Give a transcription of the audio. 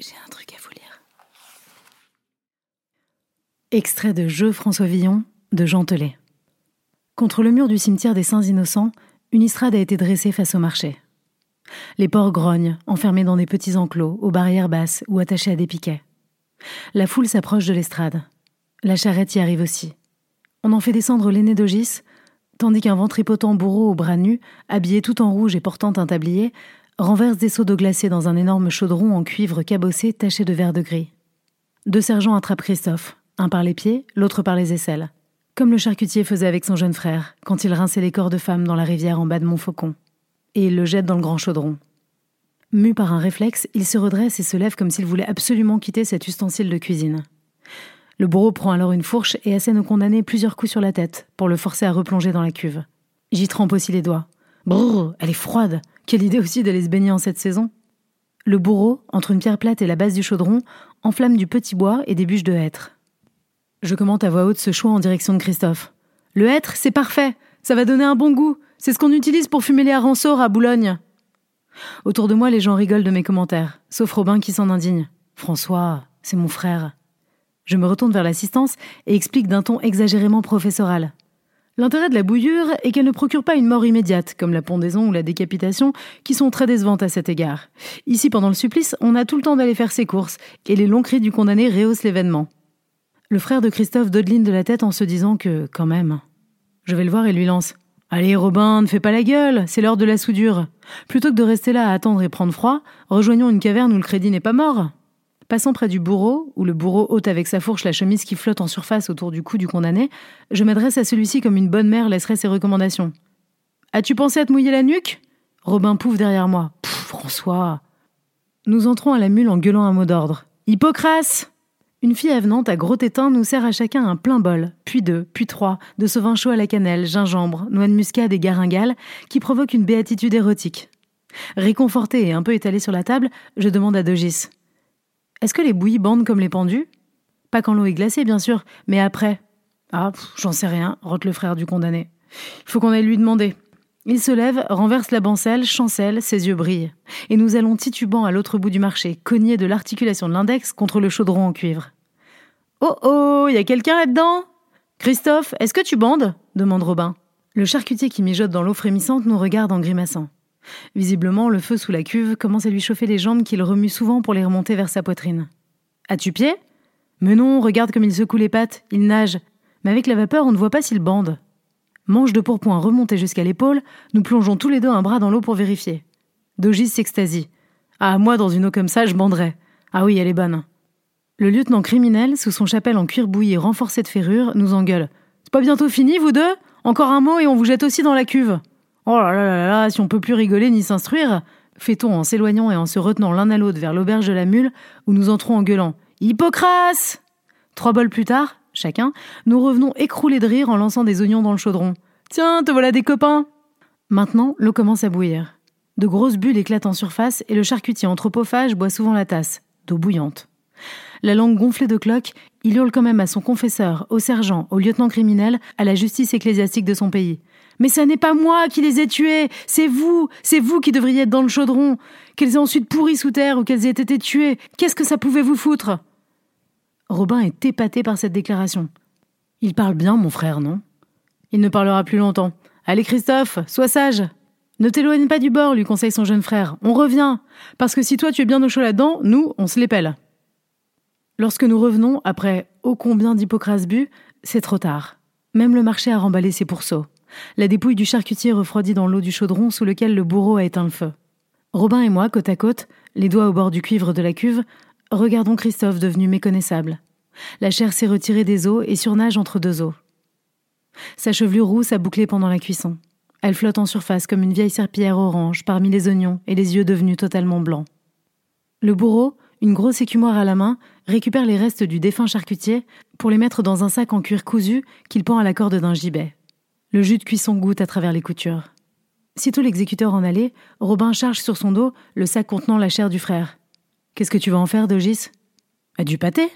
J'ai un truc à vous lire. Extrait de Jeu François Villon de Jean Telet. Contre le mur du cimetière des Saints Innocents, une estrade a été dressée face au marché. Les porcs grognent, enfermés dans des petits enclos, aux barrières basses ou attachés à des piquets. La foule s'approche de l'estrade. La charrette y arrive aussi. On en fait descendre l'aîné d'Ogis, tandis qu'un ventripotent bourreau aux bras nus, habillé tout en rouge et portant un tablier, renverse des seaux d'eau glacée dans un énorme chaudron en cuivre cabossé taché de vert de gris. Deux sergents attrapent Christophe, un par les pieds, l'autre par les aisselles, comme le charcutier faisait avec son jeune frère quand il rinçait les corps de femmes dans la rivière en bas de Montfaucon, et il le jette dans le grand chaudron. Mu par un réflexe, il se redresse et se lève comme s'il voulait absolument quitter cet ustensile de cuisine. Le bourreau prend alors une fourche et assène au condamné plusieurs coups sur la tête pour le forcer à replonger dans la cuve. J'y trempe aussi les doigts. Brrr, elle est froide. Quelle idée aussi d'aller se baigner en cette saison. Le bourreau, entre une pierre plate et la base du chaudron, enflamme du petit bois et des bûches de hêtre. Je commente à voix haute ce choix en direction de Christophe. Le hêtre, c'est parfait. Ça va donner un bon goût. C'est ce qu'on utilise pour fumer les arançors à Boulogne. Autour de moi, les gens rigolent de mes commentaires, sauf Robin qui s'en indigne. François, c'est mon frère. Je me retourne vers l'assistance et explique d'un ton exagérément professoral. L'intérêt de la bouillure est qu'elle ne procure pas une mort immédiate, comme la pendaison ou la décapitation, qui sont très décevantes à cet égard. Ici, pendant le supplice, on a tout le temps d'aller faire ses courses, et les longs cris du condamné rehaussent l'événement. Le frère de Christophe dodeline de la tête en se disant que, quand même. Je vais le voir et lui lance. Allez, Robin, ne fais pas la gueule, c'est l'heure de la soudure. Plutôt que de rester là à attendre et prendre froid, rejoignons une caverne où le crédit n'est pas mort. Passant près du bourreau, où le bourreau ôte avec sa fourche la chemise qui flotte en surface autour du cou du condamné, je m'adresse à celui-ci comme une bonne mère laisserait ses recommandations. As-tu pensé à te mouiller la nuque? Robin pouffe derrière moi. Pfff, François Nous entrons à la mule en gueulant un mot d'ordre. Hippocrase Une fille avenante à gros tétins nous sert à chacun un plein bol, puis deux, puis trois, de ce vin chaud à la cannelle, gingembre, noix de muscade et garingale, qui provoque une béatitude érotique. Réconforté et un peu étalé sur la table, je demande à Dogis. Est-ce que les bouillies bandent comme les pendus? Pas quand l'eau est glacée, bien sûr, mais après. Ah, j'en sais rien, rote le frère du condamné. Il faut qu'on aille lui demander. Il se lève, renverse la bancelle, chancelle, ses yeux brillent. Et nous allons titubant à l'autre bout du marché, cognés de l'articulation de l'index contre le chaudron en cuivre. Oh oh, y a quelqu'un là-dedans? Christophe, est-ce que tu bandes? demande Robin. Le charcutier qui mijote dans l'eau frémissante nous regarde en grimaçant. Visiblement, le feu sous la cuve commence à lui chauffer les jambes qu'il remue souvent pour les remonter vers sa poitrine. As-tu pied? Mais non, regarde comme il secoue les pattes, il nage. Mais avec la vapeur, on ne voit pas s'il bande. Manche de pourpoint remontée jusqu'à l'épaule, nous plongeons tous les deux un bras dans l'eau pour vérifier. Dogis s'extasie. Ah, moi, dans une eau comme ça, je banderais. Ah oui, elle est bonne. Le lieutenant criminel, sous son chapelle en cuir bouilli renforcé de ferrure, nous engueule. C'est pas bientôt fini, vous deux? Encore un mot et on vous jette aussi dans la cuve. Oh là là là là, si on peut plus rigoler ni s'instruire, fait-on en s'éloignant et en se retenant l'un à l'autre vers l'auberge de la mule, où nous entrons en gueulant Hippocrase Trois bols plus tard, chacun, nous revenons écroulés de rire en lançant des oignons dans le chaudron. Tiens, te voilà des copains Maintenant, l'eau commence à bouillir. De grosses bulles éclatent en surface et le charcutier anthropophage boit souvent la tasse, d'eau bouillante. La langue gonflée de cloques, il hurle quand même à son confesseur, au sergent, au lieutenant criminel, à la justice ecclésiastique de son pays. Mais ce n'est pas moi qui les ai tuées, c'est vous, c'est vous qui devriez être dans le chaudron. Qu'elles aient ensuite pourri sous terre ou qu'elles aient été tuées, qu'est-ce que ça pouvait vous foutre? Robin est épaté par cette déclaration. Il parle bien, mon frère, non? Il ne parlera plus longtemps. Allez, Christophe, sois sage. Ne t'éloigne pas du bord, lui conseille son jeune frère. On revient. Parce que si toi tu es bien au chaud là-dedans, nous, on se pèle. Lorsque nous revenons, après ô combien d'Hippocrate bu, c'est trop tard. Même le marché a remballé ses pourceaux. La dépouille du charcutier refroidit dans l'eau du chaudron sous lequel le bourreau a éteint le feu. Robin et moi, côte à côte, les doigts au bord du cuivre de la cuve, regardons Christophe devenu méconnaissable. La chair s'est retirée des os et surnage entre deux os. Sa chevelure rousse a bouclé pendant la cuisson. Elle flotte en surface comme une vieille serpillière orange parmi les oignons et les yeux devenus totalement blancs. Le bourreau, une grosse écumoire à la main, récupère les restes du défunt charcutier pour les mettre dans un sac en cuir cousu qu'il pend à la corde d'un gibet. Le jus de cuisson goutte à travers les coutures. Sitôt l'exécuteur en allait, Robin charge sur son dos le sac contenant la chair du frère. Qu'est-ce que tu vas en faire, Dogis? Du pâté